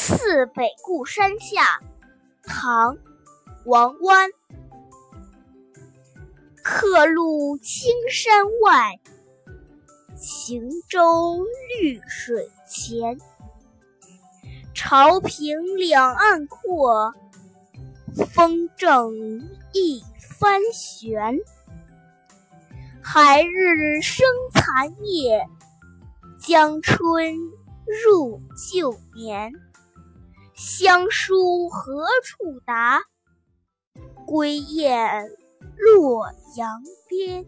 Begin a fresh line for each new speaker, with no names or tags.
次北固山下，唐·王湾。客路青山外，行舟绿水前。潮平两岸阔，风正一帆悬。海日生残夜，江春入旧年。乡书何处达？归雁洛阳边。